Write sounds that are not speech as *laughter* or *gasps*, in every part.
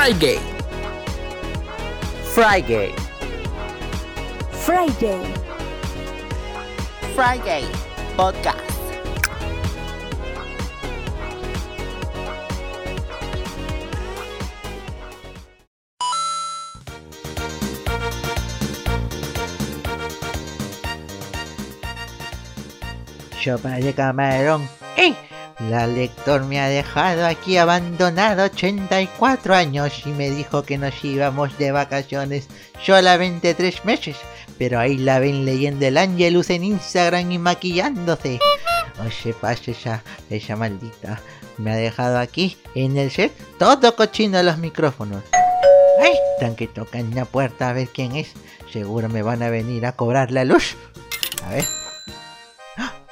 Friday. Friday. Friday. Friday. Podcast. Sopa de camarón. ¡Eh! La lector me ha dejado aquí abandonado 84 años y me dijo que nos íbamos de vacaciones solamente tres meses. Pero ahí la ven leyendo el Angelus en Instagram y maquillándose. Oye, pase esa, esa maldita. Me ha dejado aquí en el set todo cochino los micrófonos. ¡Ay! Están que tocan la puerta a ver quién es. Seguro me van a venir a cobrar la luz. A ver.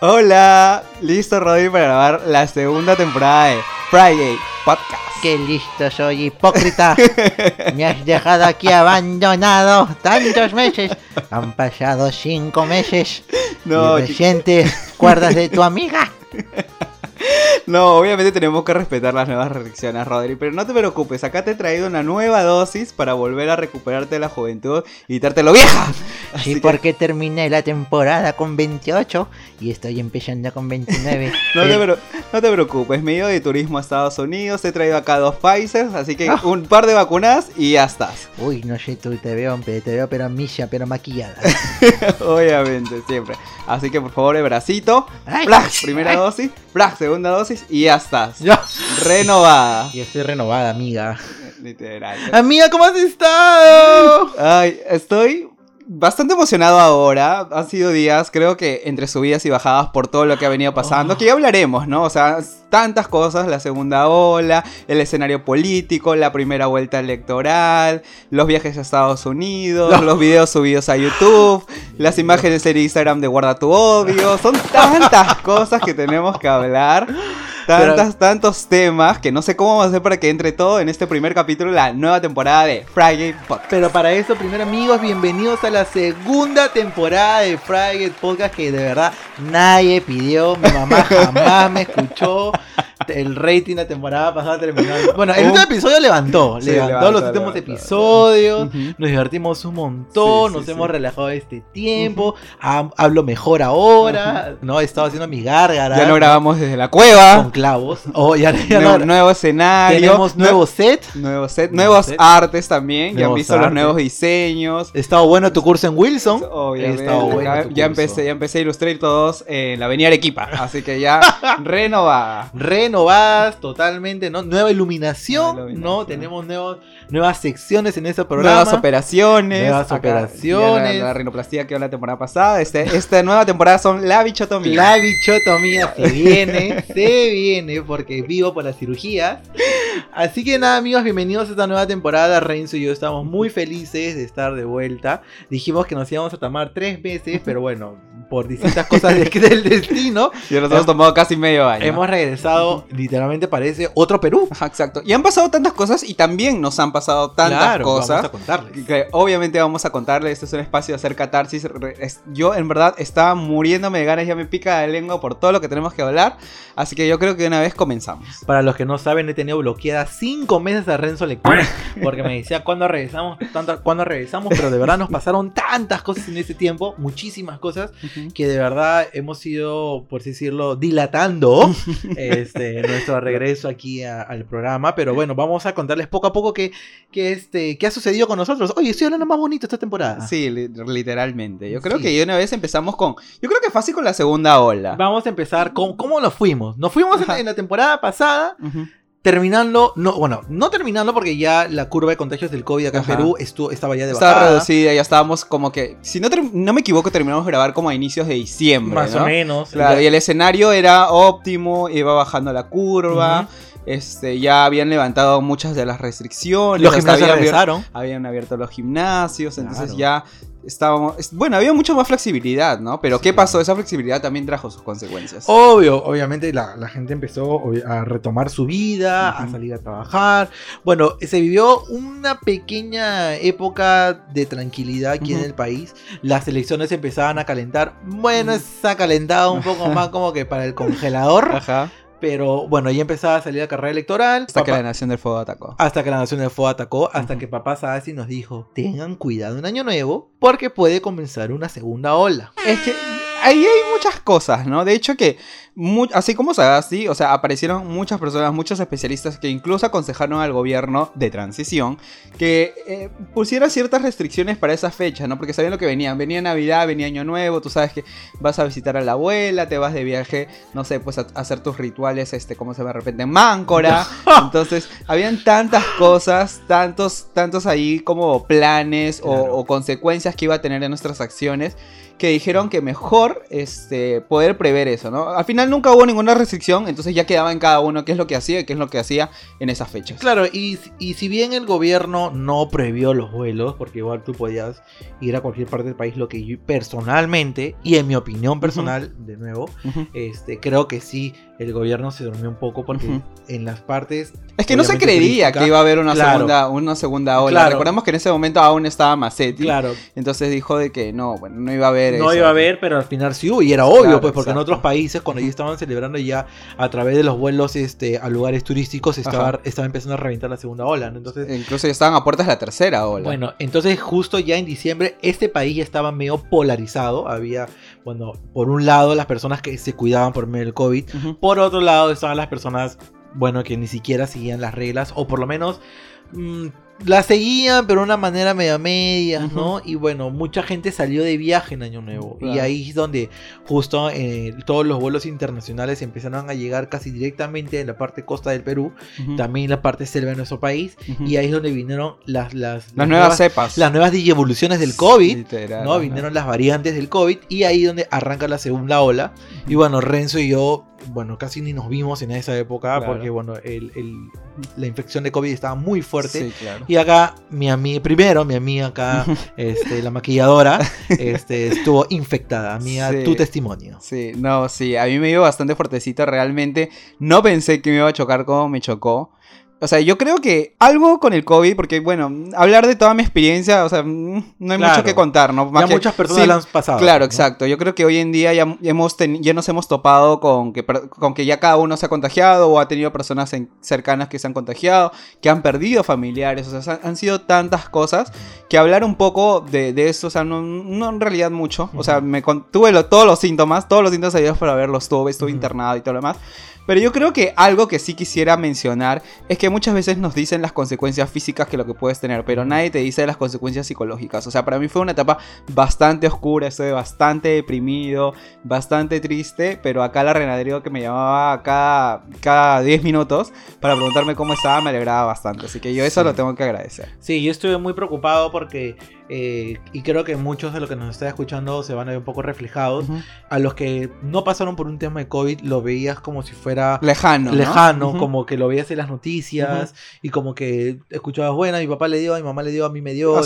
Hola, listo Rodri para grabar la segunda temporada de Friday Podcast. Qué listo soy, hipócrita. *laughs* Me has dejado aquí abandonado tantos meses. Han pasado cinco meses. No, y recién te acuerdas de tu amiga. *laughs* No, obviamente tenemos que respetar las nuevas restricciones, Rodri, pero no te preocupes, acá te he traído una nueva dosis para volver a recuperarte de la juventud y quitarte lo vieja. Sí, porque terminé la temporada con 28 y estoy empezando con 29. *laughs* No te, Eh, no te preocupes, me he ido de turismo a Estados Unidos, he traído acá dos Pfizer, así que Ah. un par de vacunas y ya estás. Uy, no sé, tú te veo, te veo pero misa, pero maquillada. *laughs* Obviamente, siempre. Así que por favor, el bracito, ¡plac! primera dosis, ¡plac! segunda dosis y ya estás. Yo, Renovada. yo estoy renovada, amiga. Literal. Amiga, ¿cómo has estado? Ay, estoy bastante emocionado ahora. Han sido días, creo que entre subidas y bajadas por todo lo que ha venido pasando, Oh. que ya hablaremos, ¿no? O sea, tantas cosas, la segunda ola, el escenario político, la primera vuelta electoral, los viajes a Estados Unidos, los videos subidos a YouTube, las imágenes en Instagram de Guarda tu odio. Son tantas cosas que tenemos que hablar. Tantas, tantos temas que no sé cómo vamos a hacer para que entre todo en este primer capítulo, la nueva temporada de Friday Podcast. Pero para eso, primero amigos, bienvenidos a la segunda temporada de Friday Podcast que de verdad nadie pidió. Mi mamá jamás me escuchó. El rating la temporada pasada terminó. Bueno, el último episodio levantó. Sí, levantó levantó, los últimos levantó. episodios. Nos divertimos un montón, Sí, nos sí, hemos relajado este tiempo. ha- hablo mejor ahora. No, he estado haciendo mi gárgara. Ya no grabamos desde la con cueva. clavos. Oh, ya, ya Nuevo, no- nuevo escenario. tenemos nuevo set. nuevo set, nuevo nuevos set. artes también. ya han visto los nuevos diseños. He estado bueno tu curso en Wilson. Obviamente. He estado bueno ya, ya empecé, ya empecé a ilustrar todos en la Avenida Arequipa. Así que ya *laughs* renovada. Renovadas totalmente, ¿no? Nueva iluminación, Nueva iluminación. ¿no? Tenemos nuevos, nuevas secciones en ese programa. Nuevas operaciones. Nuevas Acá, operaciones. La, la rinoplastia que la temporada pasada. Este, esta nueva temporada son la bichotomía. La bichotomía se viene, *laughs* se viene, porque vivo por la cirugía. Así que nada, amigos, bienvenidos a esta nueva temporada. Renzo y yo estamos muy felices de estar de vuelta. Dijimos que nos íbamos a tomar tres meses, pero bueno, por distintas cosas de- *laughs* del destino, Y nos hemos tomado casi medio año. hemos regresado, literalmente parece otro Perú. Exacto. Y han pasado tantas cosas y también nos han pasado tantas Claro, cosas. Vamos a contarles. Que obviamente vamos a contarles, este es un espacio de hacer catarsis. Yo en verdad estaba muriéndome de ganas, ya me pica la lengua por todo lo que tenemos que hablar. Así que yo creo que de una vez comenzamos. Para los que no saben, he tenido bloqueada cinco meses a Renzo porque me decía cuándo regresamos, tanto, cuándo regresamos, pero de verdad nos pasaron tantas cosas en ese tiempo, muchísimas cosas, que de verdad hemos ido, por así decirlo, dilatando *laughs* este, nuestro regreso aquí a- al programa. Pero bueno, vamos a contarles poco a poco qué, qué, este, qué ha sucedido con nosotros. Oye, estoy hablando más bonito esta temporada. Sí, li- literalmente. Yo creo Sí. que una vez empezamos con. Yo creo que fácil con la segunda ola. Vamos a empezar con cómo nos fuimos. Nos fuimos en, la temporada pasada. Terminando, no, bueno, no terminando porque ya la curva de contagios del COVID acá Ajá. en Perú estuvo, estaba ya de Estaba bajada. reducida, ya estábamos como que. Si no, no me equivoco, terminamos de grabar como a inicios de diciembre. Más ¿no? o menos. Claro, y el escenario era óptimo, iba bajando la curva. Este, ya habían levantado muchas de las restricciones. los gimnasios habían abier- regresaron. habían abierto los gimnasios, entonces Claro. ya estábamos... es- Bueno, había mucha más flexibilidad, ¿no? Pero ¿qué pasó? Esa flexibilidad también trajo sus consecuencias. Obvio, obviamente la, la gente empezó a retomar su vida, a salir a trabajar. Bueno, se vivió una pequeña época de tranquilidad aquí en el país. Las elecciones empezaban a calentar. Bueno, se ha calentado un poco más como que para el congelador. *laughs* Ajá. Pero bueno, ya empezaba a salir la carrera electoral. Hasta que la Nación del Fuego atacó. hasta que la Nación del Fuego atacó, hasta que papá Sadasi nos dijo, tengan cuidado en Año Nuevo, porque puede comenzar una segunda ola. Es que ahí hay muchas cosas, ¿no? De hecho que, mu- así como Sagasti, o sea, aparecieron muchas personas, muchos especialistas que incluso aconsejaron al gobierno de transición que eh, pusiera ciertas restricciones para esas fechas, ¿no? Porque sabían lo que venían. Venía Navidad, venía Año Nuevo, tú sabes que vas a visitar a la abuela, te vas de viaje, no sé, pues a, a hacer tus rituales, este, como se llama de repente, en Máncora. *laughs* Entonces, habían tantas cosas, tantos, tantos ahí como planes o consecuencias que iba a tener en nuestras acciones que dijeron que mejor este, poder prever eso, ¿no? Al final nunca hubo ninguna restricción, entonces ya quedaba en cada uno qué es lo que hacía y qué es lo que hacía en esas fechas. Claro, y, y si bien el gobierno no prohibió los vuelos, porque igual tú podías ir a cualquier parte del país, lo que yo personalmente, y en mi opinión personal, de nuevo, este, creo que sí, el gobierno se durmió un poco porque Ujú. en las partes... Es que no se turística, que iba a haber una, Claro. segunda, una segunda ola. Claro. Recordemos que en ese momento aún estaba Macetti. Claro, Entonces dijo de que no, bueno, no iba a haber no eso. iba a haber, pero al final sí hubo, y era obvio, Claro, pues, porque en otros países, cuando ya estaban celebrando ya a través de los vuelos este, a lugares turísticos, estaba, estaba empezando a reventar la segunda ola, ¿no? Entonces, Incluso ya estaban a puertas de la tercera ola. Bueno, entonces justo ya en diciembre este país ya estaba medio polarizado. Había, bueno, por un lado las personas que se cuidaban por medio del COVID. Por otro lado estaban las personas, bueno, que ni siquiera seguían las reglas. O por lo menos mm, las seguían, pero de una manera media media, ¿no? Y bueno, mucha gente salió de viaje en Año Nuevo. Y ahí es donde justo eh, todos los vuelos internacionales empezaron a llegar casi directamente de la parte costa del Perú. Ujú. También la parte selva de nuestro país. Y ahí es donde vinieron las, las, Las nuevas cepas. las nuevas digievoluciones del COVID, Literal, ¿no? Vinieron las variantes del COVID y ahí donde arranca la segunda ola. Y bueno, Renzo y yo, bueno, casi ni nos vimos en esa época Claro. porque, bueno, el- el- la infección de COVID estaba muy fuerte. Sí, claro. Y acá, mi amiga, primero, mi amiga acá, *laughs* este, la maquilladora, este, estuvo infectada. Amiga, Sí. tu testimonio. Sí, no, sí, a mí me dio bastante fuertecito realmente. No pensé que me iba a chocar como me chocó. O sea, yo creo que algo con el COVID, porque bueno, hablar de toda mi experiencia, o sea, mm, no hay Claro. mucho que contar, ¿no? Más ya que- muchas personas sí, la han pasado. Claro, ¿no? exacto. Yo creo que hoy en día ya, hemos teni- ya nos hemos topado con que, con que ya cada uno se ha contagiado o ha tenido personas en- cercanas que se han contagiado, que han perdido familiares. O sea, han, sido tantas cosas que hablar un poco de, de eso, o sea, no, no en realidad mucho. O sea, me tuve lo- todos los síntomas, todos los síntomas habidos para verlos tuve, estuve Ujú. internado y todo lo demás. Pero yo creo que algo que sí quisiera mencionar es que muchas veces nos dicen las consecuencias físicas que lo que puedes tener, pero nadie te dice las consecuencias psicológicas. O sea, para mí fue una etapa bastante oscura, estuve bastante deprimido, bastante triste, pero acá la Renaderio que me llamaba cada, cada 10 minutos para preguntarme cómo estaba me alegraba bastante. Así que yo eso Sí. lo tengo que agradecer. Sí, yo estuve muy preocupado porque, eh, y creo que muchos de los que nos están escuchando se van a ver un poco reflejados. A los que no pasaron por un tema de COVID, lo veías como si fuera Lejano. ¿no? lejano, Ujú. como que lo veías en las noticias y como que escuchabas, bueno, a mi papá le dio, a mi mamá le dio, a mí me dio, a-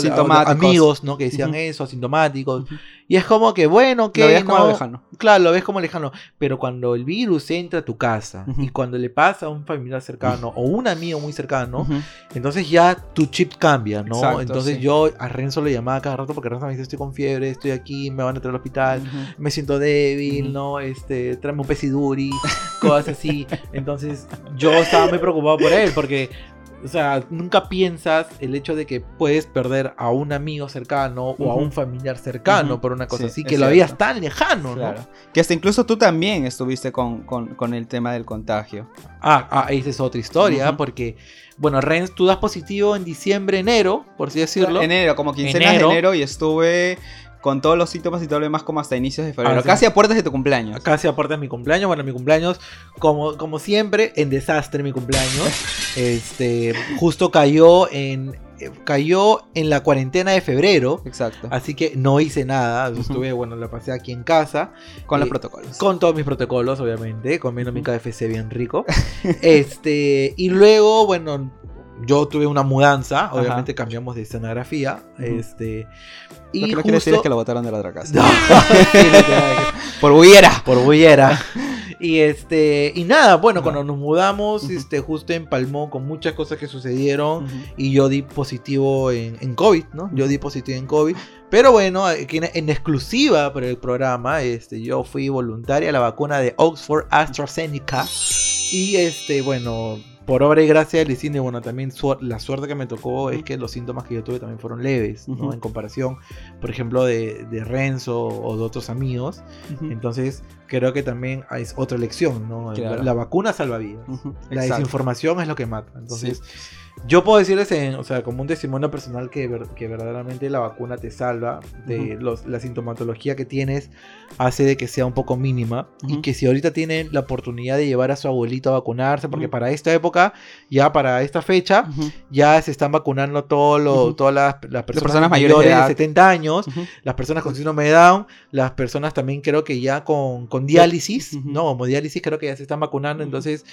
amigos, ¿no? Que decían eso, asintomáticos. Y es como que, bueno, que Lo veías como no- lejano. Claro, lo ves como lejano. Pero cuando el virus entra a tu casa y cuando le pasa a un familiar cercano o un amigo muy cercano, entonces ya tu chip cambia, ¿no? Exacto, entonces sí. yo a Renzo lo llamaba cada rato porque Renzo me dice, estoy con fiebre, estoy aquí, me van a traer al hospital, me siento débil. ¿no? Este, tráeme un pesiduri, *laughs* cosas así. Entonces yo estaba muy preocupado por él porque, o sea, nunca piensas el hecho de que puedes perder a un amigo cercano o a un familiar cercano por una cosa Sí, así, que lo veías tan lejano, ¿no? Que hasta incluso tú también estuviste con, con- con el tema del contagio. Ah, ah, esa es otra historia, porque, bueno, Renz, tú das positivo en diciembre, enero, por así decirlo. Enero, como quincenas Enero. de enero y estuve con todos los síntomas y todo lo demás como hasta inicios de febrero. Ah, sí. Casi a puertas de tu cumpleaños. Casi aparte de mi cumpleaños, bueno, mi cumpleaños, como, como siempre, en desastre mi cumpleaños. *laughs* este, justo cayó en, eh, cayó en la cuarentena de febrero, Exacto. así que no hice nada. Estuve, bueno, la pasé aquí en casa, Con los eh, protocolos. con todos mis protocolos, obviamente, comiendo mi. KFC bien rico. *laughs* este, y luego, bueno, yo tuve una mudanza, obviamente cambiamos de escenografía. Ujú. Este, Lo y que no quiere decir es que lo botaron de la otra casa. No, *laughs* Por bullera. por bullera. *laughs* Y este, y nada, bueno, Ajá. cuando nos mudamos, Ujú. este, justo empalmó con muchas cosas que sucedieron. Ujú. Y yo di positivo en, en COVID, ¿no? Yo di positivo en COVID. Pero bueno, en, en exclusiva para el programa, este, yo fui voluntaria a la vacuna de Oxford AstraZeneca. Y este, bueno, por obra y gracia del cine, bueno, también su- la suerte que me tocó es que los síntomas que yo tuve también fueron leves, ¿no? En comparación, por ejemplo, de, de Renzo o de otros amigos. Entonces, creo que también es otra lección, ¿no? Claro. La, la vacuna salva vidas. La exacto. desinformación es lo que mata. Entonces, yo puedo decirles, en, o sea, como un testimonio personal, que, ver- que verdaderamente la vacuna te salva. De los, la sintomatología que tienes hace de que sea un poco mínima. Y que si ahorita tienen la oportunidad de llevar a su abuelito a vacunarse, porque para esta época, ya para esta fecha, ya se están vacunando todo lo- todas las, las personas, personas mayores de edad. 70 años las personas con síndrome de Down, las personas también creo que ya con, con diálisis, no, hemodiálisis creo que ya se están vacunando, entonces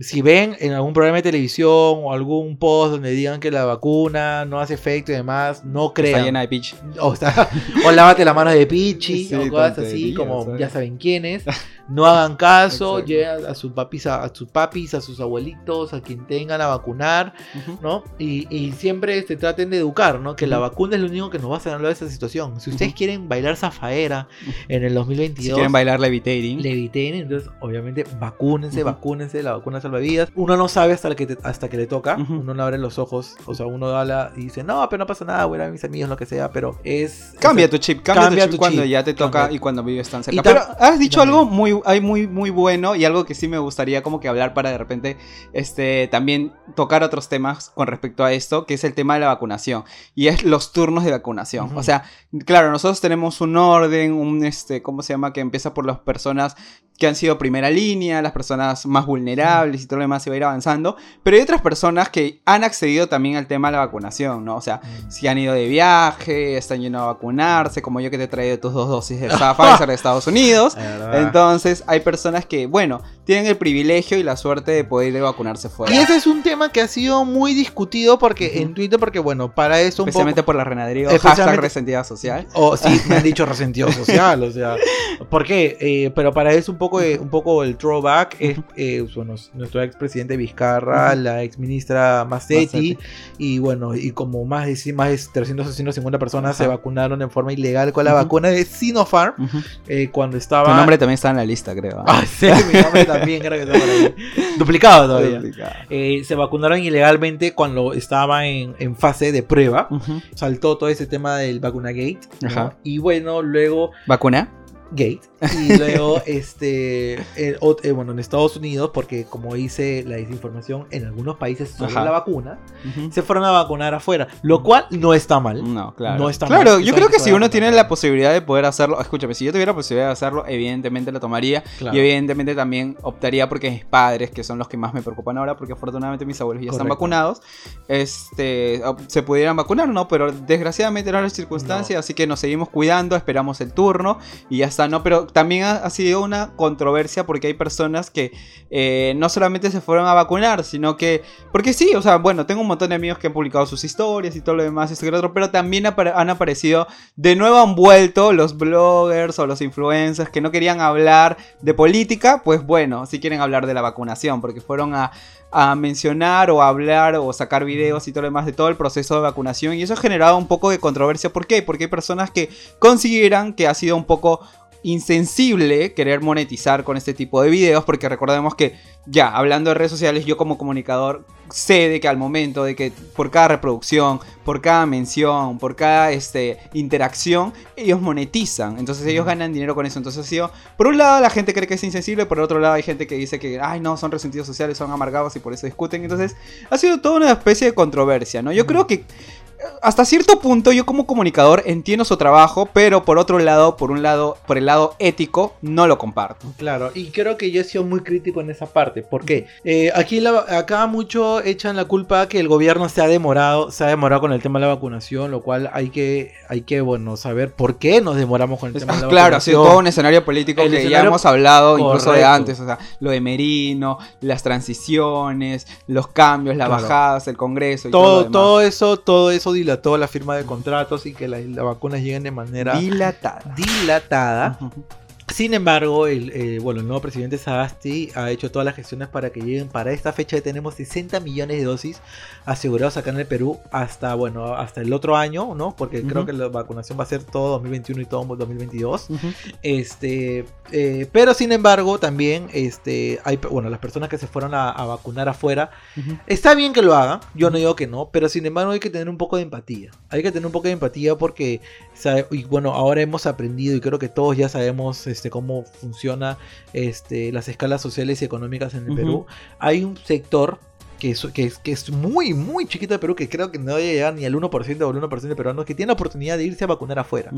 si ven en algún programa de televisión o algún post donde digan que la vacuna no hace efecto y demás, no Está crean. llena de pitch. O, sea, *laughs* o lávate la mano de pichi Sí, o cosas así, como ¿sabes? ya saben quiénes. No hagan caso, lleven a sus papis, a, a sus papis, a sus abuelitos, a quien tengan a vacunar. Ujú. ¿no? Y, y siempre este, traten de educar, ¿no? Que la Ujú. vacuna es lo único que nos va a salvar de esa situación. Si ustedes Ujú. quieren bailar zafaera en el 2022, Si quieren bailar levitating. leviten, entonces obviamente vacúnense, vacúnense, la vacuna salva vidas. Uno no sabe hasta que, te- hasta que le toca, uno no abre los ojos, o sea, uno habla y dice, no, pero no pasa nada, voy a mis amigos, lo que sea, pero es... Cambia es- tu chip, cambia, cambia tu chip tu cuando chip, ya te toca cambia. y cuando vives tan cerca. Pero has dicho también. algo muy, hay muy, muy bueno y algo que sí me gustaría como que hablar para de repente este, también tocar otros temas con respecto a esto, que es el tema de la vacunación y es los turnos de vacunación. O sea, claro, nosotros tenemos un orden, un, este, ¿cómo se llama? Que empieza por las personas que han sido primera línea, las personas más vulnerables y todo lo demás se va a ir avanzando, pero hay otras personas que han accedido también al tema de la vacunación, ¿no? O sea, Mm. si han ido de viaje, están yendo a vacunarse, como yo que te he traído tus dos dosis de Pfizer de Estados Unidos. *laughs* Entonces, hay personas que, bueno, tienen el privilegio y la suerte de poder ir a vacunarse fuera. Y ese es un tema que ha sido muy discutido porque en Twitter, porque bueno, para eso un Especialmente poco... por la renadería, hashtag resentida social. O sí, me han dicho *laughs* resentido social, o sea, ¿por qué? Eh, pero para eso un poco, eh, un poco el throwback es eh, bueno, nuestro expresidente Vizcarra, la ex ministra Massetti, Massetti. y bueno, y como más de, más de 350 personas se vacunaron en forma ilegal con la vacuna de Sinopharm eh, cuando Tu estaba... nombre también está en la lista, creo. Ah, sí, mi nombre también *laughs* creo que está por ahí. Duplicado todavía. Eh, se vacunaron ilegalmente cuando estaba en, en fase de prueba. Saltó todo ese tema del vacuna gate. Y bueno, luego ¿Vacuna? Gate. Y *laughs* luego, este, eh, ot- eh, bueno, en Estados Unidos, porque como dice la desinformación, en algunos países Ajá. la vacuna, se fueron a vacunar afuera, lo cual no está mal. No, claro. No está claro, mal, yo creo que si uno tiene la posibilidad de poder hacerlo, escúchame, si yo tuviera la posibilidad de hacerlo, evidentemente lo tomaría. Claro. Y evidentemente también optaría porque mis padres, que son los que más me preocupan ahora, porque afortunadamente mis abuelos ya están vacunados, este, se pudieran vacunar, ¿no? Pero desgraciadamente no las circunstancias, así que nos seguimos cuidando, esperamos el turno y ya está, ¿no? Pero también ha, sido una controversia porque hay personas que eh, no solamente se fueron a vacunar, sino que, porque sí, o sea, bueno, tengo un montón de amigos que han publicado sus historias y todo lo demás, esto y lo otro, pero también han aparecido, de nuevo han vuelto los bloggers o los influencers que no querían hablar de política, pues bueno, si quieren hablar de la vacunación, porque fueron a, mencionar o hablar o sacar videos y todo lo demás de todo el proceso de vacunación y eso ha generado un poco de controversia. ¿Por qué? Porque hay personas que consideran que ha sido un poco insensible querer monetizar con este tipo de videos porque recordemos que ya hablando de redes sociales yo como comunicador sé de que al momento de que por cada reproducción por cada mención por cada este interacción ellos monetizan. Entonces ellos ganan dinero con eso. Entonces ha sido por un lado la gente cree que es insensible por otro lado hay gente que dice que ay no son resentidos sociales son amargados y por eso discuten entonces ha sido toda una especie de controversia no yo creo que hasta cierto punto yo como comunicador entiendo su trabajo, pero por otro lado, por un lado, por el lado ético, no lo comparto. Claro, y creo que yo he sido muy crítico en esa parte. ¿Por qué? Eh, aquí la- acá mucho echan la culpa que el gobierno se ha demorado, se ha demorado con el tema de la vacunación, lo cual hay que, hay que bueno, saber por qué nos demoramos con el tema de la *laughs* claro, ha sido vacunación. todo un escenario político El que ya hemos hablado incluso de antes, o sea, lo de Merino, las transiciones, los cambios, las Claro. bajadas, el Congreso y todo, todo, lo demás. todo eso, todo eso dilató la firma de contratos y que la- las vacunas lleguen de manera dilatada. dilatada. Sin embargo, el, eh, bueno, el nuevo presidente Sagasti ha hecho todas las gestiones para que lleguen para esta fecha. Tenemos 60 millones de dosis asegurados acá en el Perú hasta, bueno, hasta el otro año, ¿no? Porque creo que la vacunación va a ser todo 2021 y todo 2022. Este, eh, pero sin embargo, también, este, hay, bueno, las personas que se fueron a, a vacunar afuera, está bien que lo hagan, yo no digo que no, pero sin embargo hay que tener un poco de empatía. Hay que tener un poco de empatía porque, y bueno, ahora hemos aprendido y creo que todos ya sabemos, este, cómo funciona, este, las escalas sociales y económicas en el Ujú. Perú. Hay un sector que es, que, es, que es muy, muy chiquito de Perú, que creo que no debe llegar ni al 1% o al 1% de peruanos, que tiene la oportunidad de irse a vacunar afuera.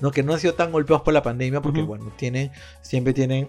¿no? Que no han sido tan golpeados por la pandemia porque, Ujú. bueno, tienen, siempre tienen,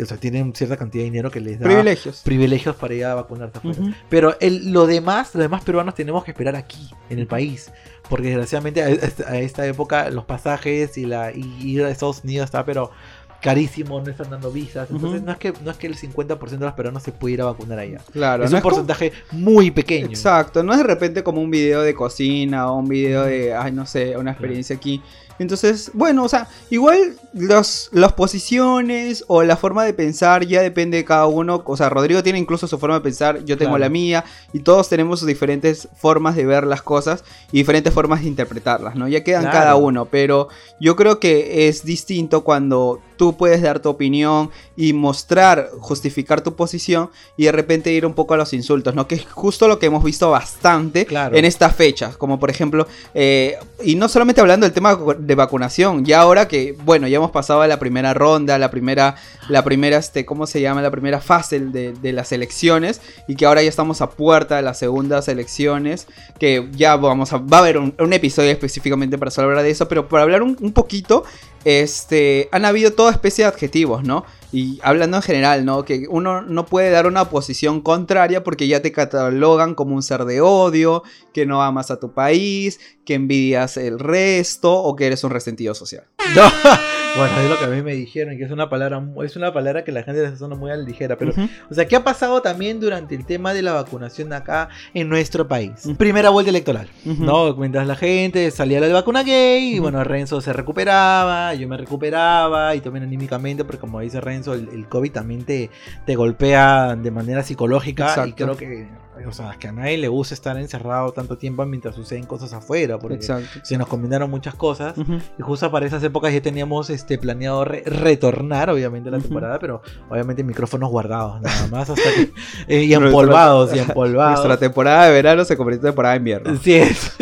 o sea, tienen cierta cantidad de dinero que les da Privilegios. privilegios para ir a vacunarse afuera. Ujú. Pero el, lo demás, los demás peruanos tenemos que esperar aquí, en el país. Porque desgraciadamente a, esta- a esta época los pasajes y, la, y ir a Estados Unidos está pero carísimo, no están dando visas. Entonces no, es que, no es que el 50% de los peruanos se puede ir a vacunar allá. Claro, es no un porcentaje muy pequeño. Exacto, no es de repente como un video de cocina o un video de, ay, no sé, una experiencia aquí. Entonces, bueno, o sea, igual los, las posiciones o la forma de pensar ya depende de cada uno. O sea, Rodrigo tiene incluso su forma de pensar, yo tengo Claro. la mía, y todos tenemos diferentes formas de ver las cosas y diferentes formas de interpretarlas, ¿no? Ya quedan Claro. cada uno, pero yo creo que es distinto cuando tú puedes dar tu opinión y mostrar, justificar tu posición y de repente ir un poco a los insultos, ¿no? Que es justo lo que hemos visto bastante Claro. en estas fechas, como por ejemplo, eh, y no solamente hablando del tema de vacunación, ya ahora que, bueno, ya hemos pasado a la primera ronda, la primera, la primera, este, ¿cómo se llama? La primera fase de, de las elecciones y que ahora ya estamos a puerta de las segundas elecciones, que ya vamos a, va a haber un, un episodio específicamente para solo hablar de eso, pero para hablar un, un poquito, este, han habido toda especie de adjetivos, ¿no? Y hablando en general, ¿no? Que uno no puede dar una posición contraria porque ya te catalogan como un ser de odio, que no amas a tu país, que envidias el resto o que eres un resentido social. No, *laughs* bueno, es lo que a mí me dijeron, que es una palabra, es una palabra que la gente se toma muy a la ligera, pero. O sea, ¿qué ha pasado también durante el tema de la vacunación acá en nuestro país? Primera vuelta electoral. ¿no? Mientras la gente salía la de vacuna gay, y bueno, Renzo se recuperaba, yo me recuperaba, y también anímicamente, porque como dice Renzo, el, el COVID también te, te golpea de manera psicológica, y creo que, o sea, que a nadie le gusta estar encerrado tanto tiempo mientras suceden cosas afuera, porque Exacto. se nos combinaron muchas cosas. Y justo para esas épocas ya teníamos este planeado re- retornar, obviamente, la temporada, pero obviamente micrófonos guardados, nada más, hasta que. eh, y *laughs* empolvados, *laughs* y empolvados. Nuestra temporada de verano se convirtió en temporada de invierno. Sí, es.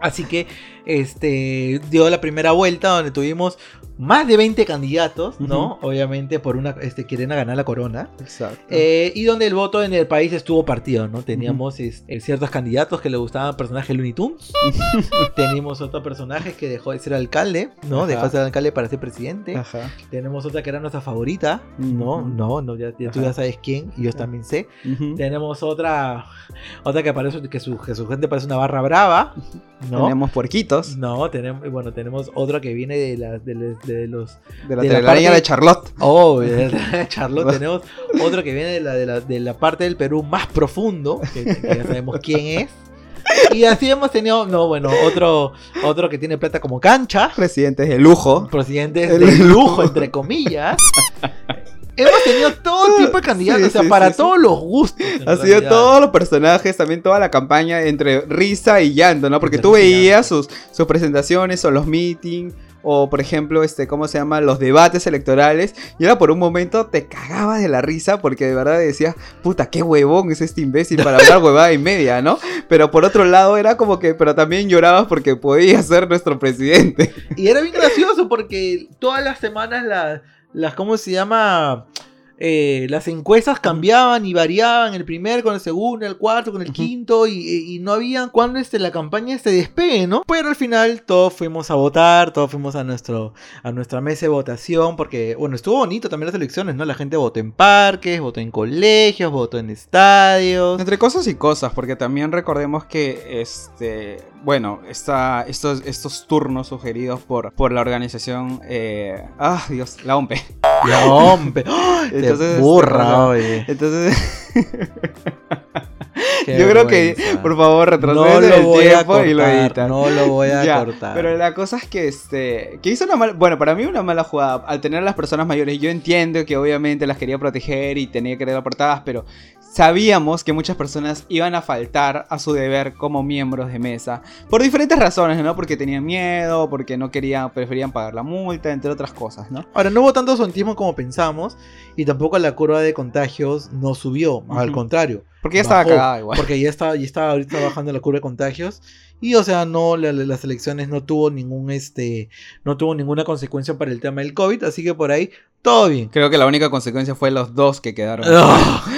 Así que este dio la primera vuelta donde tuvimos más de 20 candidatos, ¿no? Obviamente por una este quieren ganar la corona. Exacto. Eh, y donde el voto en el país estuvo partido, ¿no? Teníamos este, ciertos candidatos que le gustaban personajes Looney Tunes. *laughs* Teníamos otro personaje que dejó de ser alcalde, ¿no? Ajá. Dejó de ser alcalde para ser presidente. Ajá. Tenemos otra que era nuestra favorita, ¿no? No, no, ya, ya tú ya sabes quién, y yo también sé. Tenemos otra, otra que parece que su, que su gente parece una barra brava, ¿no? Tenemos puerquitos No, tenemos, bueno, tenemos otro que viene de, la- de, de los... de la de la telaraña parte- de Charlotte. Oh, de *laughs* la- Charlotte, tenemos otro que viene de la, de, la, de la parte del Perú más profundo, que, que ya sabemos quién es. Y así hemos tenido, no, bueno, otro, otro que tiene plata como cancha, Presidentes de lujo. presidentes de lujo. lujo, entre comillas. Hemos tenido todo tipo de candidatos, Sí, o sea, sí, para sí, todos los gustos. Ha sido todos los personajes, también toda la campaña entre risa y llanto, ¿no? Porque tú veías sus, sus presentaciones o los meetings o por ejemplo, este, ¿cómo se llama? Los debates electorales y era por un momento te cagabas de la risa porque de verdad decías, puta, qué huevón es este imbécil para hablar huevada y media, ¿no? Pero por otro lado era como que, pero también llorabas porque podía ser nuestro presidente. Y era bien gracioso porque todas las semanas las, las ¿cómo se llama? Eh, las encuestas cambiaban y variaban el primer con el segundo, el cuarto, con el quinto y, y no había cuando este, la campaña se despegue, ¿no? Pero al final todos fuimos a votar, todos fuimos a, nuestro, a nuestra mesa de votación porque, bueno, estuvo bonito también las elecciones, ¿no? La gente votó en parques, votó en colegios, votó en estadios. Entre cosas y cosas, porque también recordemos que, este, bueno, esta, estos, estos turnos sugeridos por, por la organización, eh, ah, Dios, la OMP. Ya, hombre, ¡ay! Te Entonces, burra, este, oye. Entonces, Qué *laughs* Yo creo que, por favor, no retrocede lo el voy a tiempo y lo cortar, no lo voy a *laughs* Ya, cortar. Pero la cosa es que este que hizo una mala, bueno, para mí una mala jugada al tener a las personas mayores. Yo entiendo que obviamente las quería proteger y tenía que tener portadas, pero sabíamos que muchas personas iban a faltar a su deber como miembros de mesa por diferentes razones, ¿no? Porque tenían miedo, porque no querían, preferían pagar la multa, entre otras cosas, ¿no? Ahora, no hubo tanto ausentismo como pensamos y tampoco la curva de contagios no subió, al Ujú. contrario. Porque ya estaba cagada igual. Porque ya estaba, ya estaba ahorita bajando la curva de contagios. Y o sea, no, la- la- las elecciones no tuvo ningún este, no tuvo ninguna consecuencia para el tema del COVID, así que por ahí todo bien. Creo que la única consecuencia fue los dos que quedaron. *laughs*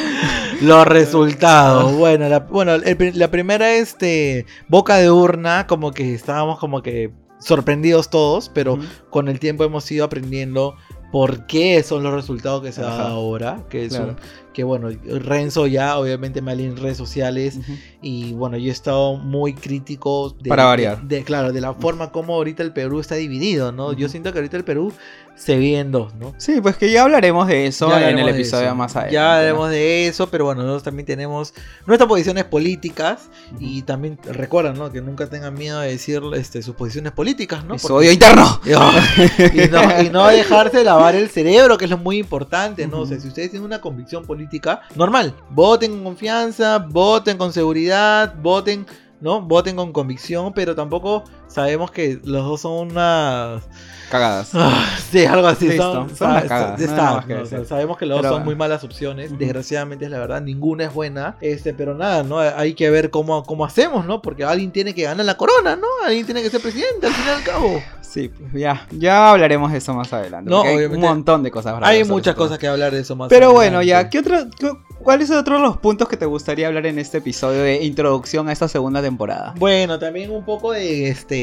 *laughs* Los resultados. Bueno, la, bueno el la primera, este, boca de urna, como que estábamos como que sorprendidos todos, pero con el tiempo hemos ido aprendiendo por qué son los resultados que se dan ahora. Que es Claro. un- que bueno, Renzo ya obviamente me en redes sociales Ujú. y bueno, yo he estado muy crítico de, Para variar. De, de- claro, de la forma como ahorita el Perú está dividido, ¿no? Yo Ujú. siento que ahorita el Perú se divide en dos, ¿no? Sí, pues que ya hablaremos de eso Ya en el hablaremos episodio más adelante. Ya ¿no? hablaremos de eso, pero bueno, nosotros también tenemos nuestras posiciones políticas y también recuerdan, ¿no? Que nunca tengan miedo de decir este, sus posiciones políticas, ¿no? Porque- odio interno. *laughs* y, no, y no dejarse lavar el cerebro, que es lo muy importante, ¿no? O sea, si ustedes tienen una convicción política, normal, voten con confianza, voten con seguridad, voten, ¿no? Voten con convicción, pero tampoco sabemos que los dos son unas... Cagadas. Ah, sí, algo así. Listo, son, son sabemos que los dos son bueno. muy malas opciones. Desgraciadamente es la verdad, ninguna es buena. Este, pero nada, ¿no? Hay que ver cómo, cómo hacemos, ¿no? Porque alguien tiene que ganar la corona, ¿no? Alguien tiene que ser presidente al fin y al cabo. Sí, pues ya, ya hablaremos de eso más adelante. No, hay un montón de cosas. para Hay muchas cosas que hablar de eso más. Pero bueno, ya. ¿qué otro, qué- ¿cuáles son otros los puntos que te gustaría hablar en este episodio de introducción a esta segunda temporada? Bueno, también un poco de este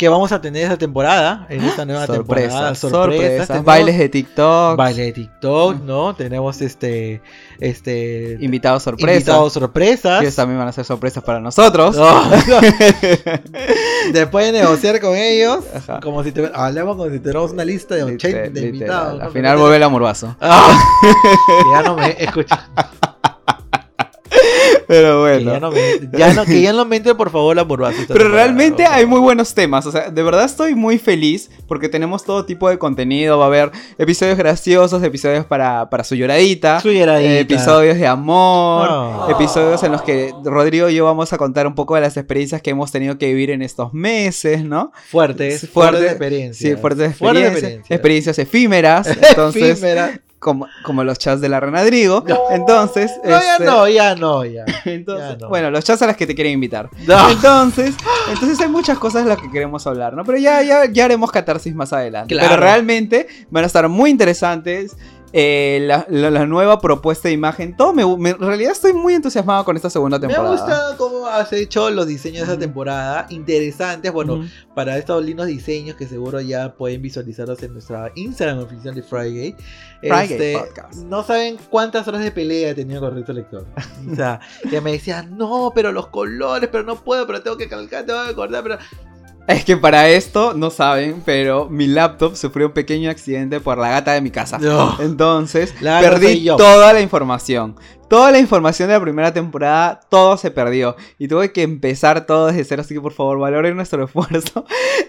que vamos a tener esta temporada, en esta nueva temporada. Sorpresas, Tenemos bailes de TikTok, baile de TikTok, ¿no? Tenemos este este invitados sorpresas. invitados sorpresas. Ellos también van a ser sorpresas para nosotros. No. *laughs* Después de negociar con ellos, Ajá. como si te, hablamos como si tuviéramos una lista de 80 Literal, literal. invitados. Al ¿no? final vuelve el amorbazo. Ah, *laughs* que ya no me escucha. Que ya no ya no, que ya no me entre por favor la burbuja. Pero realmente hay muy buenos temas, o sea, de verdad estoy muy feliz porque tenemos todo tipo de contenido, va a haber episodios graciosos, episodios para, para su lloradita, Su lloradita. eh, episodios de amor, episodios en los que Rodrigo y yo vamos a contar un poco de las experiencias que hemos tenido que vivir en estos meses, ¿no? fuertes, fuertes fuerte- experiencias. Sí, fuertes Fuertes experiencias, experiencias efímeras, *laughs* entonces, Efímera. Como, como los chats de la Renadrigo, entonces... No, ya este, no, ya no, ya. *laughs* entonces, Ya no. bueno, los chats a las que te quieren invitar. No. Entonces, entonces hay muchas cosas de las que queremos hablar, ¿no? Pero ya, ya, ya haremos catarsis más adelante. Claro. Pero realmente van a estar muy interesantes. Eh, la, la- la nueva propuesta de imagen, todo me, me- en realidad estoy muy entusiasmado con esta segunda Me ha temporada. gustado cómo has hecho los diseños de esta temporada. Interesantes. Bueno, para estos lindos diseños que seguro ya pueden visualizarlos en nuestra Instagram oficial de Friday. Friday este, Podcast. No saben cuántas horas de pelea he tenido con Recto Lector. O sea, que me decían, no, pero los colores, pero no puedo, pero tengo que calcar, tengo que cortar, pero. Es que para esto, no saben, pero mi laptop sufrió un pequeño accidente por la gata de mi casa. No. Entonces, La perdí toda la información. Toda la información de la primera temporada, todo se perdió. Y tuve que empezar todo desde cero. Así que por favor, valoren nuestro *laughs* esfuerzo.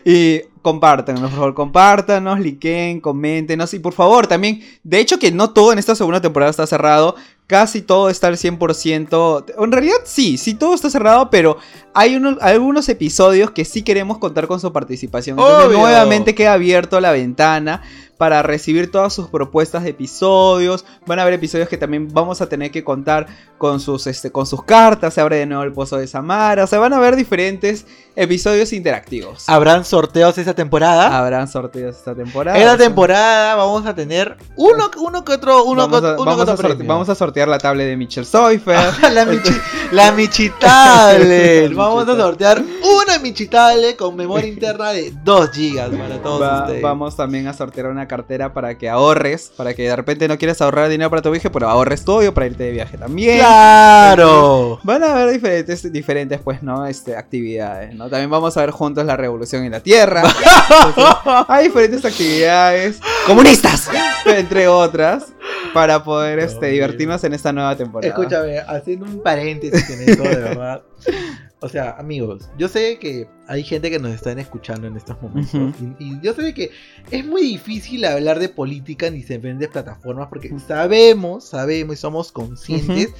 Y compártanos, por favor, compártanos, liken, coméntenos. Y por favor, también, de hecho que no todo en esta segunda temporada está cerrado. Casi todo está al 100%. En realidad sí, sí todo está cerrado, pero hay unos, algunos episodios que sí queremos contar con su participación. Entonces Obvio. nuevamente queda abierto la ventana para recibir todas sus propuestas de episodios. Van a haber episodios que también vamos a tener que contar con sus, este, con sus cartas. Se abre de nuevo el pozo de Samara. O sea, van a haber diferentes episodios interactivos. Habrán sorteos esta temporada. Habrán sorteos esta temporada. Esta temporada vamos a tener uno, uno que otro, uno vamos, a, uno vamos que a otro sorte- premio. vamos a sortear la tablet de Mitchell Seufer. la, Michi, la Michitable. *laughs* Vamos a sortear una Michitable con memoria interna de 2 GB para todos Va- ustedes. vamos también a sortear una cartera para que ahorres, para que de repente no quieras ahorrar dinero para tu viaje, pero ahorres todo para irte de viaje también. ¡Claro! Van a haber diferentes, diferentes, pues, ¿no? Este, actividades, ¿no? También vamos a ver juntos la revolución en la Tierra. *laughs* Entonces, hay diferentes actividades. ¡Comunistas! Entre otras. Para poder, No, este, divertirnos en esta nueva temporada. Escúchame, haciendo un paréntesis en esto, de *laughs* verdad. O sea, amigos, yo sé que hay gente que nos están escuchando en estos momentos. Y yo sé que es muy difícil hablar de política en diferentes plataformas porque sabemos, sabemos y somos conscientes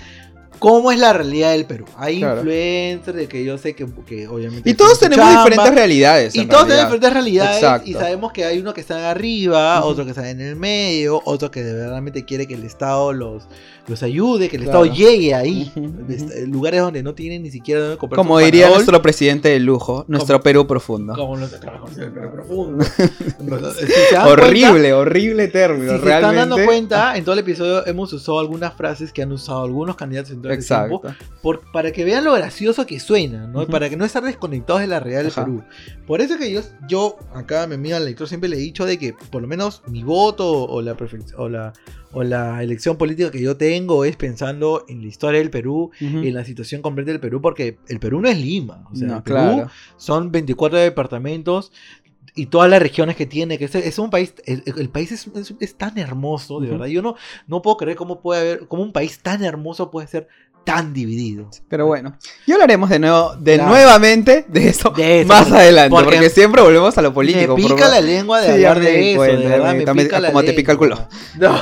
cómo es la realidad del Perú. Hay Claro. influencers de que yo sé que, que obviamente... Y todos tenemos chamba, diferentes realidades. Y todos realidad. tienen diferentes realidades Exacto. y sabemos que hay uno que está arriba, Ujú. otro que está en el medio, otro que de verdad quiere que el Estado los, los ayude, que el Claro. Estado llegue ahí. Est- Lugares donde no tienen ni siquiera donde comprar Como diría Panadol, nuestro presidente de lujo, nuestro Como- Perú profundo. Como los *laughs* sí, pero profundo. Si dan horrible, horrible cuenta- término. Si se están dando cuenta, en todo el episodio hemos usado algunas frases que han usado algunos candidatos tiempo Exacto. por- para que vean lo gracioso que suena, ¿no? Para que no estar desconectados de la realidad del. Perú. Por eso que yo, yo acá a mi amigo el lector siempre le he dicho de que por lo menos mi voto o la, o la, o la elección política que yo tengo es pensando en la historia del Perú, Ujú. en la situación completa del Perú, porque el Perú no es Lima. O sea, No, el Perú claro. son 24 departamentos y todas las regiones que tiene, que es, es un país, el, el país es, es- es tan hermoso, de verdad. Yo no, no puedo creer cómo puede haber, cómo un país tan hermoso puede ser tan dividido. Pero bueno, ya hablaremos de nuevo, de Claro. nuevamente de eso, De eso, más porque- adelante, porque porque, siempre volvemos a lo político. me pica la lengua de Sí, hablar de eso, cuenta, de verdad, me- también- pica la como te pica el culo. *laughs* No,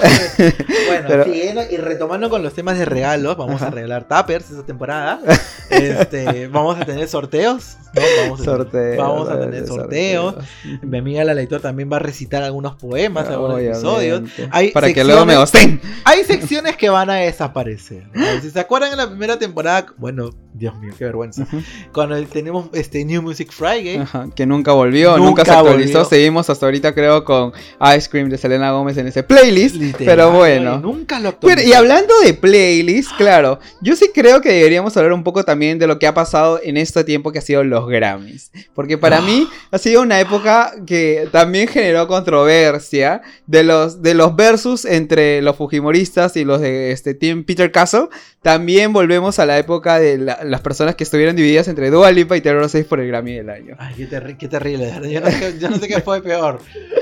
bueno, Pero- siguiendo y retomando con los temas de regalos, vamos a regalar tuppers esta temporada. *laughs* Este, vamos a tener sorteos. ¿no? Vamos a vamos a tener sorteos. sorteos. Mi amiga la lectora también va a recitar algunos poemas, algunos Obviamente. episodios. Hay Para que luego me gosten. Hay secciones que van a desaparecer. ¿no? Si se acuerdan en la primera temporada, bueno, Dios mío, qué vergüenza. Cuando tenemos este New Music Friday, Ajá, que nunca volvió, nunca, Nunca se actualizó. volvió. Seguimos hasta ahorita, creo, con Ice Cream de Selena Gómez en ese playlist. literal, pero bueno. nunca lo Pero, y hablando de playlist, *gasps* claro, yo sí creo que deberíamos hablar un poco también de lo que ha pasado en este tiempo que ha sido los Grammys. Porque para *gasps* mí ha sido una época que también generó controversia de los, de los versus entre los Fujimoristas y los de este Team Peter Castle. También volvemos a la época de la- las personas que estuvieron divididas entre Dua Lipa y Taylor Swift por el Grammy del año. Ay, qué, terri- qué terrible. Yo no, sé, yo no sé qué fue peor.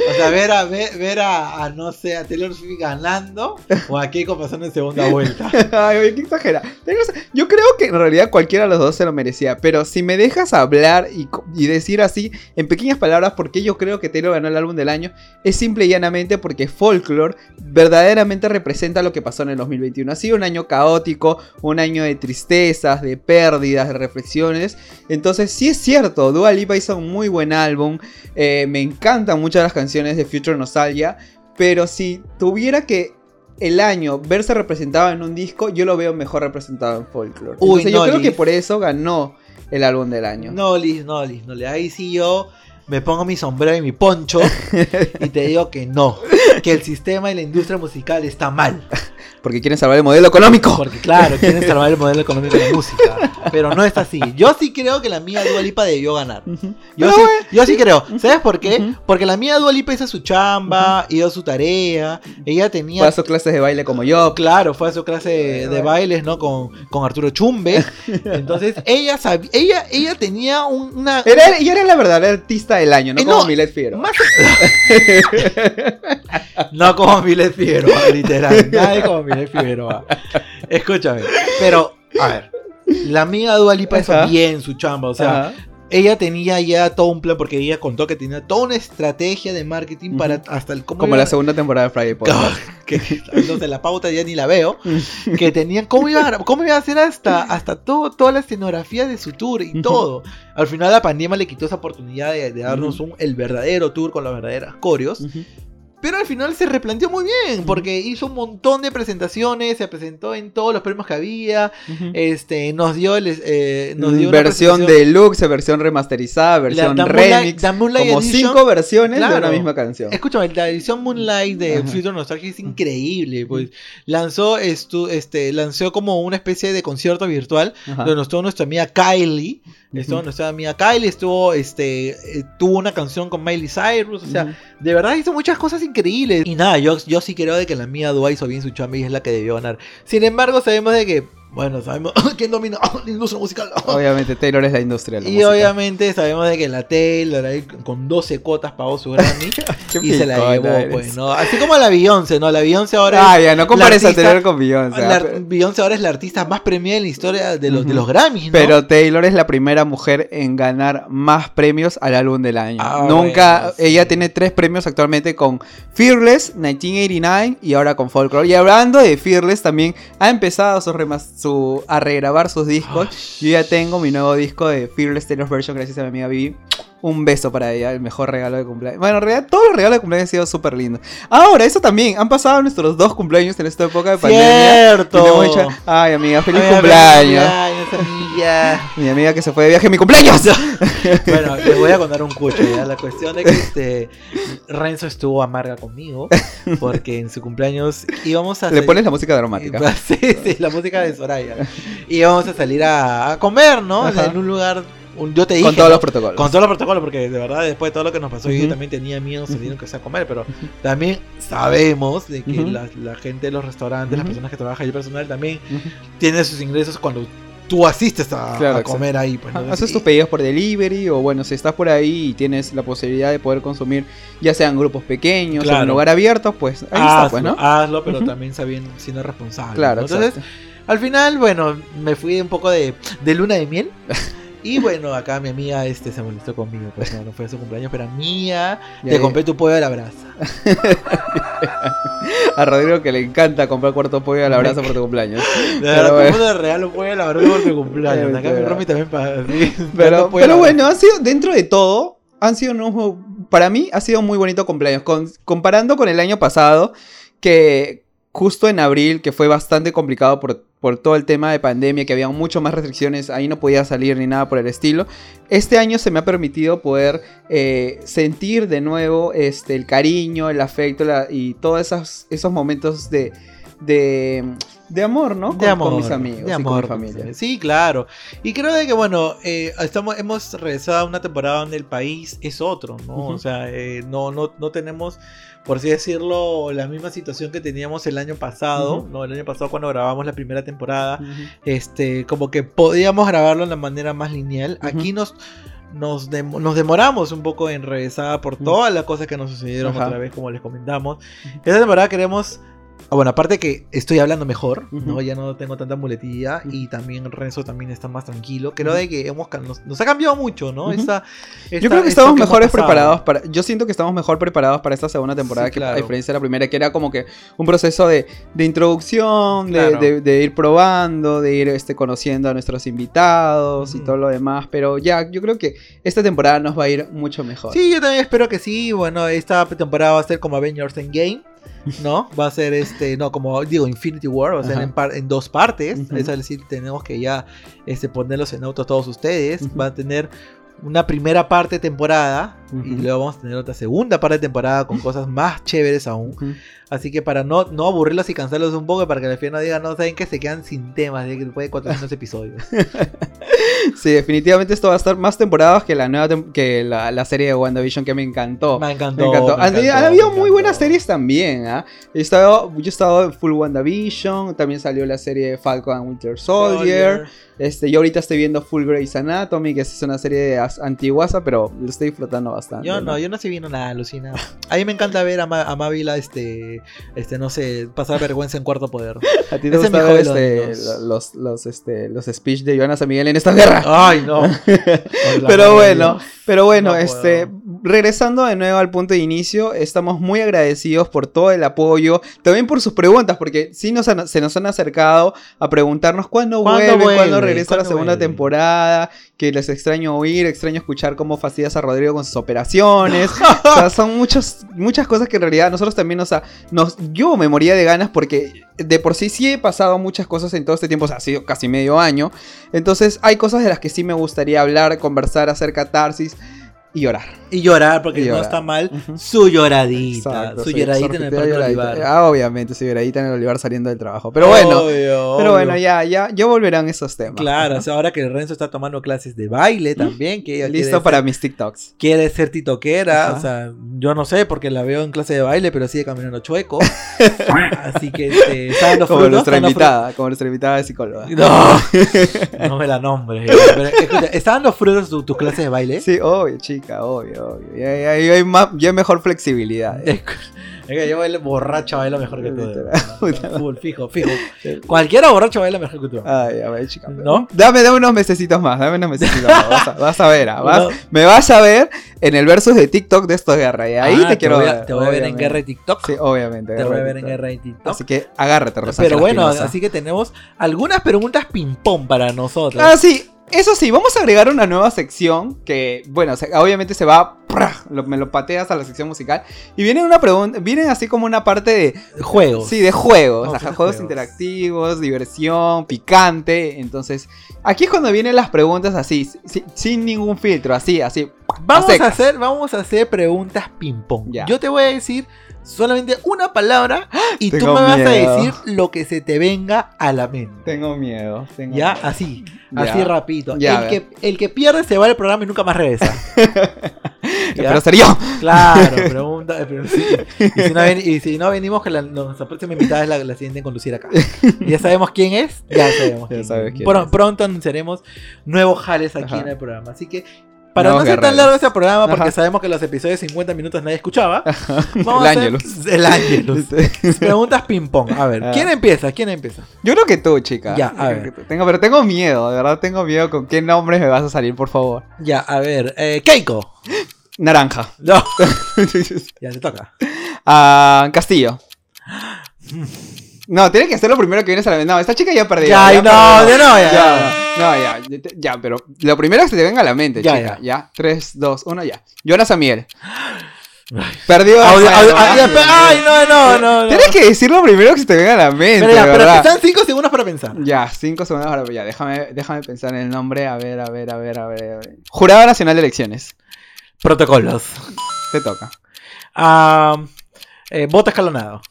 O sea, ver a, ver, ver a, a, no sé, a Taylor Swift ganando o a Keiko pasando en segunda vuelta. *laughs* Ay, oye, qué exagera. Yo creo que en realidad cualquiera de los dos se lo merecía. Pero si me dejas hablar y, y decir así, en pequeñas palabras, por qué yo creo que Taylor ganó el álbum del año, es simple y llanamente porque Folklore verdaderamente representa lo que pasó en el 2021. Ha sido un año caótico, un año de tristezas, de pérdidas, de reflexiones. Entonces, sí es cierto, Dua Lipa hizo un muy buen álbum. eh, me encantan muchas las canciones de Future Nostalgia. Pero si tuviera que el año verse representado en un disco, yo lo veo mejor representado en Folklore. Uy, Entonces, yo creo que por eso ganó el álbum del año. No, Liz, no, Liz, no. Liz. Ahí sí yo me pongo mi sombrero y mi poncho *laughs* y te digo que no. Que el sistema y la industria musical está mal. *laughs* Porque quieren salvar el modelo económico. Porque claro, quieren salvar el *laughs* modelo económico de la música. Pero no es así. Yo sí creo que la mía Dua Lipa debió ganar. Yo sí, yo sí creo. ¿Sabes por qué? Porque la mía Dua Lipa hizo su chamba, hizo su tarea. Ella tenía fue a sus clases de baile como yo. Claro, fue a su clase de, de bailes, ¿no? Con, con Arturo Chumbe. *laughs* Entonces, ella sabía, ella, ella tenía un- una. Era, ella era la verdadera artista del año, no Eh, como no, Milet Figueroa. más- *laughs* no como Milet Figueroa, literal. *laughs* Nadie como Milet Figueroa. Escúchame. Pero, a ver. La amiga Dua Lipa hizo bien su chamba. O sea, Ajá. ella tenía ya todo un plan, porque ella contó que tenía toda una estrategia de marketing Ujú. para hasta el. cómo como la segunda temporada de Friday Podcast. *laughs* que entonces la pauta ya ni la veo que tenían cómo iba a, cómo iba a hacer hasta hasta todo toda la escenografía de su tour y Ujú. todo al final la pandemia le quitó esa oportunidad de, de darnos un el verdadero tour con las verdaderas coreos Ujú. Pero al final se replanteó muy bien porque hizo un montón de presentaciones se presentó en todos los premios que había este nos dio el eh, nos dio versión deluxe, versión remasterizada, versión la remix. Como Edition. cinco versiones de una misma canción. Escúchame, la edición Moonlight de Ajá. Future Nostalgia es increíble. Pues lanzó estu- este, lanzó como una especie de concierto virtual Ajá. donde estuvo nuestra amiga Kylie. Estuvo Ujú. nuestra amiga Kylie, estuvo, este, eh, tuvo una canción con Miley Cyrus. O sea, de verdad hizo muchas cosas increíbles. Y nada, yo, yo sí creo de que la mía Dua hizo bien su chamba es la que debió ganar. Sin embargo, sabemos de que Bueno, sabemos *laughs* quién domina *laughs* la industria musical. *laughs* Obviamente Taylor es la industria. la Y obviamente sabemos de que la Taylor ahí con 12 cuotas pagó su Grammy y se la llevó, eres. pues, ¿no? Así como la Beyoncé, ¿no? La Beyoncé ahora Ah, es, ya, no compares a Taylor con Beyoncé. la ah, pero- Beyoncé ahora es la artista más premiada en la historia de los, de los Grammys, ¿no? Pero Taylor es la primera mujer en ganar más premios al álbum del año. Ah, Nunca, bueno, sí. ella tiene tres premios actualmente con Fearless, 1989 y ahora con Folklore. Y hablando de Fearless, también ha empezado su remas- su, a regrabar sus discos. Yo ya tengo mi nuevo disco de Fearless Taylor's Version gracias a mi amiga Vivi. Un beso para ella, el mejor regalo de cumpleaños. Bueno, en realidad todos los regalos de cumpleaños han sido súper lindos. Ahora, eso también, han pasado nuestros dos cumpleaños en esta época de pandemia. Cierto. Ay amiga, feliz Ay, cumpleaños. cumpleaños, amiga. Mi amiga que se fue de viaje, mi cumpleaños. *laughs* Bueno, les voy a contar un cucho ya. La cuestión es que este Renzo estuvo amarga conmigo porque en su cumpleaños íbamos a Le pones la música dramática. *laughs* Sí, sí, la música de Soraya. Y íbamos a salir a, a comer, ¿no? Ajá. en un lugar. Un- yo te dije. Con todos ¿no? los protocolos. Con todos los protocolos, porque de verdad, después de todo lo que nos pasó, yo Ujú. también tenía miedo salir aunque sea a comer, pero también sabemos de que Ujú. la, la gente de los restaurantes, las Ujú. personas que trabajan y el personal también Ujú. tienen sus ingresos cuando tú asistes a, Claro, a comer ahí. Pues, ¿no? Ajá, Haces tus pedidos por delivery o bueno, si estás por ahí y tienes la posibilidad de poder consumir ya sean grupos pequeños o en Claro. lugar abierto, pues ahí hazlo, está, pues, ¿no? hazlo, pero también sabiendo, siendo responsable. Claro, ¿no? Entonces, al final, bueno, me fui un poco de, de luna de miel. *laughs* Y bueno, acá mi amiga este se molestó conmigo, pues no, no fue su cumpleaños, pero mía, Ya, te compré tu pollo a la brasa. *laughs* A Rodrigo que le encanta comprar cuarto pollo a la brasa por tu cumpleaños. *laughs* De verdad, todo el mundo regalo *laughs* pollo a la brasa por tu cumpleaños. Acá mi Romy también para sí, Pero, a bueno, han sido, dentro de todo, han sido unos- para mí ha sido un muy bonito cumpleaños. Con- comparando con el año pasado, que justo en abril, que fue bastante complicado por, por todo el tema de pandemia, que había mucho más restricciones, ahí no podía salir ni nada por el estilo. Este año se me ha permitido poder eh, sentir de nuevo este, el cariño, el afecto la- y todos esos, esos momentos de, de, de amor, ¿no? De Con- amor, con mis amigos de y amor, con mi familia. Sí, claro. Y creo de que, bueno, eh, estamos, hemos regresado a una temporada donde el país es otro, ¿no? O sea, eh, no, no, no tenemos, por así decirlo, la misma situación que teníamos el año pasado. ¿no? El año pasado cuando grabamos la primera temporada, este, como que podíamos grabarlo de la manera más lineal. Aquí nos... Nos, dem- nos demoramos un poco en regresar por todas las cosas que nos sucedieron Ajá. otra vez, como les comentamos. Esta temporada queremos Ah, bueno, aparte que estoy hablando mejor, ¿no? Ujú. Ya no tengo tanta muletilla Ujú. y también Renzo también está más tranquilo. Creo Ujú. de que hemos, nos, nos ha cambiado mucho, ¿no? Ujú. Esta- Yo esta- creo que estamos mejores preparados para. Yo siento que estamos mejor preparados para esta segunda temporada Sí, que a claro. diferencia de la primera, que era como que un proceso de, de introducción, de- Claro. de, de ir probando, de ir este, conociendo a nuestros invitados y todo lo demás. Pero ya, yo creo que esta temporada nos va a ir mucho mejor. Sí, yo también espero que sí. Bueno, esta temporada va a ser como Avengers Endgame. ¿No? Va a ser este, no, como digo, Infinity War, va a ser en, par- en dos partes. Ujú. Es decir, tenemos que ya este, ponerlos en auto todos ustedes. Ujú. Va a tener una primera parte de temporada y luego vamos a tener otra segunda parte de temporada con cosas más chéveres aún. Así que para no, no aburrirlos y cansarlos un poco, para que al final no digan, no saben que se quedan sin temas de después *laughs* de 400 episodios. *laughs* Sí, definitivamente esto va a estar más temporadas que la nueva tem- que la, la serie de WandaVision que me encantó. Me encantó. Me encantó. me Han, encantó, han habido muy buenas series también. ¿ah? He estado, yo he estado en Full WandaVision. También salió la serie Falcon and Winter Soldier. Este, yo ahorita estoy viendo Full Grey's Anatomy, que es una serie de as- antiguasa, pero lo estoy disfrutando bastante. Yo no, yo no estoy viendo nada, Lucina. A mí me encanta ver a, Ma- a Mávila, este, este, no sé, pasar vergüenza en cuarto poder. *laughs* ¿A ti te ese es gusta mi ver hobby, este, los- los, los, este, los speech de Joana San Miguel en esta guerra? Ay, no. *laughs* Pero bueno, pero bueno, No este, regresando de nuevo al punto de inicio, estamos muy agradecidos por todo el apoyo, también por sus preguntas, porque sí nos han- se nos han acercado a preguntarnos cuándo, ¿Cuándo vuelve, vuelve? cuándo regresa la ¿Cuándo segunda vuelve? temporada, que les extraño oír, extraño escuchar cómo fastidias a Rodrigo con sus operaciones. *laughs* o sea, son muchos, muchas cosas que en realidad nosotros también nos yo me moría de ganas porque de por sí sí he pasado muchas cosas en todo este tiempo, o sea, ha sido casi medio año. Entonces hay cosas de las que sí me gustaría hablar, conversar, hacer catarsis. Y llorar. Y llorar, porque Y no está mal su lloradita. Exacto, su sí, lloradita en el Parque lloradita. Olivar. Ah, obviamente, su lloradita en el olivar saliendo del trabajo. Pero bueno, Obvio, pero bueno, ya, ya, ya volverán esos temas. Claro, o sea, ahora que Renzo está tomando clases de baile también, que Listo para mis TikToks. quiere ser titoquera, Ajá. o sea, yo no sé porque la veo en clase de baile, pero sigue caminando chueco. *laughs* Así que este, está dando Como frutos, nuestra invitada, como nuestra invitada de psicóloga. frutos. No, *laughs* no me la nombres. Pero, escucha, ¿está dando frutos tu, tu clase de baile? Sí, obvio, chica, obvio, obvio. Ya- ya hay, más, ya hay mejor flexibilidad. ¿eh? *laughs* Es que yo bailo borracho bailo mejor que tú. Full, fijo, fijo. *laughs* Cualquiera borracho baila mejor que tú. Ay, a ver, chica. ¿No? Dame, dame unos mesecitos más, dame unos mesecitos más. Vas a, *laughs* vas a ver, ah, vas- me vas a ver en el versus de TikTok de estos guerra. Y ahí Ah, te quiero voy a- ver. Te voy a ver en guerra de TikTok. Sí, obviamente. te voy a ver en guerra de TikTok. Así que agárrate, Rosángela Pero bueno, así que tenemos algunas preguntas ping-pong para nosotros. Ah, sí. Eso sí, vamos a agregar una nueva sección que, bueno, se- obviamente se va, me lo pateas a la sección musical y viene una pregunta, vienen así como una parte de, Juegos. sí, de juegos, a ajá, juegos juegos. interactivos, diversión, picante, entonces, aquí es cuando vienen las preguntas así, si- sin ningún filtro, así, así, Vamos a secas. hacer, vamos a hacer preguntas ping-pong. Ya. Yo te voy a decir solamente una palabra y tú me vas miedo. a decir lo que se te venga a la mente. tengo miedo, tengo Ya, miedo. así, Ya. así rapidito. Ya, el, que, el que pierde se va del programa y nunca más regresa. *laughs* Pero ser yo. Claro, *laughs* pregunta. pero sí. y, si no ven- y si no venimos, que la, nuestra próxima invitada es la, la siguiente en conducir acá. Ya sabemos quién es, ya sabemos. *laughs* Ya quién sabes es. quién es. Pronto anunciaremos nuevos jales aquí Ajá. en el programa. Así que, para no ser tan largo este programa, porque Ajá. sabemos que los episodios de 50 minutos nadie escuchaba, *laughs* vamos El Ángelus. El Ángelus. *laughs* Preguntas ping-pong. A ver, Ah. ¿quién empieza? ¿Quién empieza? Yo creo que tú, chica. Ya, a ver. Tengo, pero tengo miedo, de verdad tengo miedo con qué nombres me vas a salir, por favor. Ya, a ver. Eh, Keiko. Naranja. No. *laughs* ya te toca. Ah, Castillo. *gasps* No, tiene que ser lo primero que vienes a la mente. No, esta chica ya perdió. Ya, ya no, perdió. no, ya. Ya, no, ya, ya, ya, pero lo primero que se te venga a la mente, Ya, chica. Ya, 3, 2, 1, ya. Jonas Amiel. Ay. Perdió. Ya, pe- Ay, no, no, no. no. Tienes que decir lo primero que se te venga a la mente, Pero ya, pero ¿verdad? que sean 5 segundos para pensar. Ya, 5 segundos ahora, ya, déjame, déjame pensar en el nombre. A ver, a ver, a ver, a ver. a ver. Jurado Nacional de Elecciones. Protocolos. Te toca. Ah, eh, voto escalonado.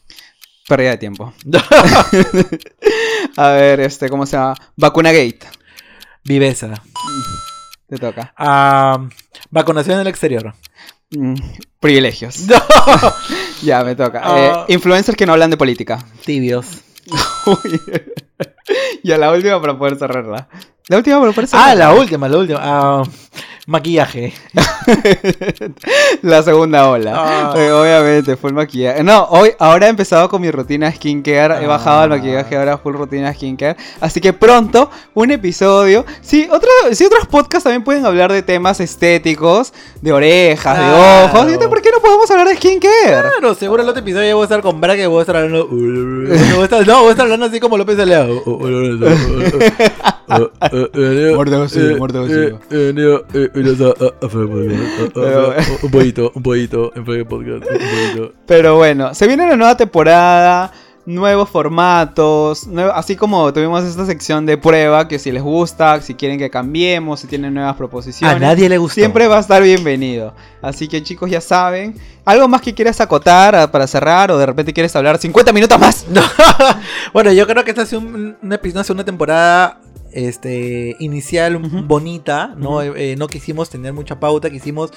Pérdida de tiempo. *laughs* *laughs* A ver, este, ¿cómo se llama? Vacuna Gate. Viveza. Te toca. Ah, vacunación en el exterior. Mm, privilegios. No. *laughs* Ya, me toca. Ah. Eh, influencers que no hablan de política. Tibios. *laughs* Uy. ya, la última para poder cerrarla. La última para poder Ah, cerrarla. la última, la última. Ah, maquillaje. *laughs* la segunda ola. Ah. Eh, obviamente, full maquillaje. No, hoy, ahora he empezado con mi rutina skincare. He Ah. bajado el maquillaje, ahora full rutina skincare. Así que pronto, un episodio. Sí, otro, sí, otros podcasts también pueden hablar de temas estéticos, de orejas, de ojos. ¿Y por qué no podemos hablar de skincare? Claro, seguro el otro episodio ya voy a estar con Braga y voy a estar hablando. *laughs* A no, voy a estar hablando así como López de León. Muerte vacío, muerte vacío. Un poquito, un poquito, en podcast, un poquito. Pero bueno, se viene la nueva temporada, nuevos formatos, nuevo- así como tuvimos esta sección de prueba, que si les gusta, si quieren que cambiemos, si tienen nuevas proposiciones. A nadie le gustó. Siempre va a estar bienvenido. Así que chicos ya saben. ¿Algo más que quieras acotar ah, para cerrar o de repente quieres hablar 50 minutos más? *laughs* No. *laughs* bueno, yo creo que esta es un, un episodio, una temporada este, inicial bonita, ¿no? Eh, no quisimos tener mucha pauta, quisimos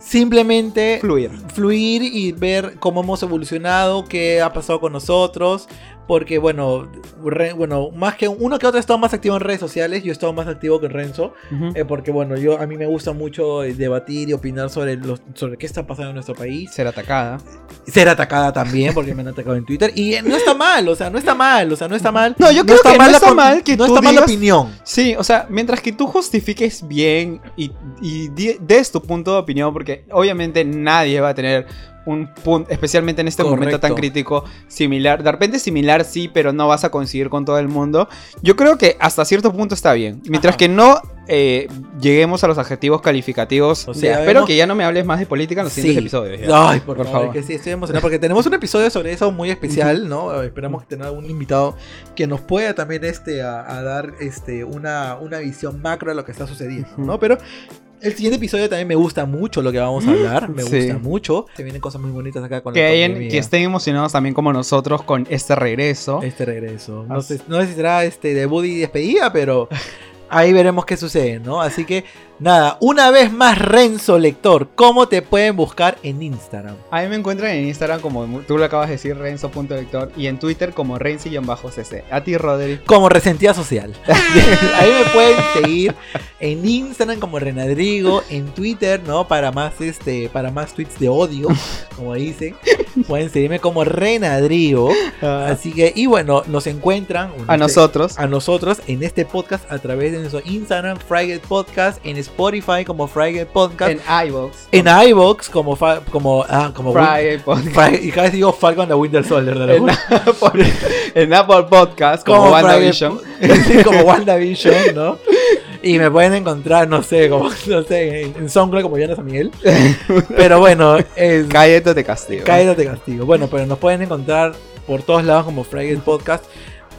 simplemente Fluir. fluir y ver cómo hemos evolucionado, qué ha pasado con nosotros. Porque, bueno, re- bueno, más que uno que otro he estado más activo en redes sociales, yo he estado más activo que Renzo. eh, porque, bueno, yo a mí me gusta mucho eh, debatir y opinar sobre, los, sobre qué está pasando en nuestro país. Ser atacada. Ser atacada también, porque me han atacado en Twitter. Y eh, no está mal, o sea, no está mal, o sea, no está mal. No, yo creo que no está mal que no tú está mal la opinión. Sí, o sea, mientras que tú justifiques bien y, y des tu punto de opinión, porque obviamente nadie va a tener un punto, especialmente en este momento tan crítico, similar. De repente similar sí, pero no vas a coincidir con todo el mundo. Yo creo que hasta cierto punto está bien. Mientras Ajá. que no eh, lleguemos a los adjetivos calificativos. O sea, espero vemos- que ya no me hables más de política en los siguientes episodios. ya. Ay, por, Por favor, favor. que sí, estoy emocionado porque tenemos un episodio sobre eso muy especial, ¿no? Esperamos tener algún invitado que nos pueda también este, a, a dar este, una, una visión macro de lo que está sucediendo, ¿no? Pero El siguiente episodio también me gusta mucho lo que vamos a hablar. Me Sí. gusta mucho. Se vienen cosas muy bonitas acá con Que, la hayan- que estén emocionados también como nosotros con este regreso. Este regreso. No sé, no sé si será este debut y despedida, pero ahí veremos qué sucede, ¿no? Así que nada, una vez más Renzo Lector, ¿cómo te pueden buscar en Instagram? A mí me encuentran en Instagram como tú lo acabas de decir, renzo.lector, y en Twitter como renzi-cc. A ti, Rodri. Como Resentida Social. *laughs* ahí me pueden seguir en Instagram como Renadrigo, en Twitter, ¿no? Para más este, para más tweets de odio, como dicen. Pueden seguirme como Renadrigo. Así que, y bueno, nos encuentran A este- nosotros. a nosotros en este podcast a través de nuestro Instagram, Frygate Podcast, en Spotify como Frygate Podcast, En en, iVoox. iVoox como fa- como ah, como Friday Podcast. Y cada vez digo Falcon the Winter Soldier de la En Apple, en Apple Podcast como, como WandaVision. Friday- *laughs* sí, como *laughs* WandaVision, ¿no? Y me pueden encontrar, no sé, como *laughs* no sé, en, SoundCloud como Jonas San Miguel. Pero bueno, es Cállate de castigo. Caída de castigo. Bueno, pero nos pueden encontrar por todos lados como Fragate Podcast.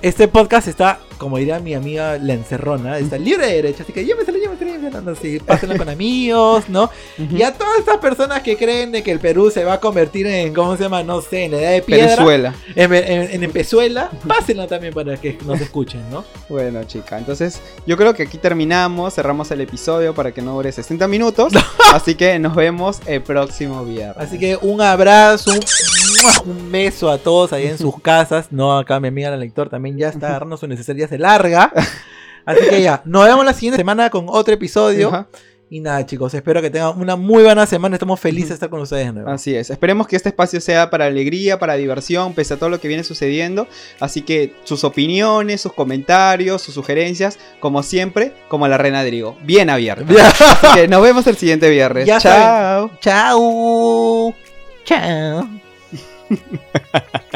Este podcast está, como diría mi amiga La Encerrona, está libre de derecho, así que llévenselo, llévenselo, llévenselo, sí, pásenlo con amigos, ¿no? Y a todas estas personas que creen de que el Perú se va a convertir en, ¿cómo se llama? No sé, en la edad de piedra, Venezuela. en, en, en Pezuela, pásenlo también para que nos escuchen, ¿no? Bueno, chica, entonces yo creo que aquí terminamos, cerramos el episodio para que no dure 60 minutos. *laughs* así que nos vemos el próximo viernes. Así que un abrazo, un, un beso a todos ahí en sus *laughs* casas. No, acá mi amiga la lector también ya está agarrando su necesidad, ya se larga. *laughs* Así que ya, nos vemos la siguiente semana con otro episodio. Ajá. Y nada, chicos, espero que tengan una muy buena semana. Estamos felices de estar con ustedes de nuevo. Así es, esperemos que este espacio sea para alegría, para diversión, pese a todo lo que viene sucediendo. Así que sus opiniones, sus comentarios, sus sugerencias, como siempre, como la Reina Drigo, bien abierta. *laughs* Así que nos vemos el siguiente viernes. Ya Chao. Chao. Chao. *laughs*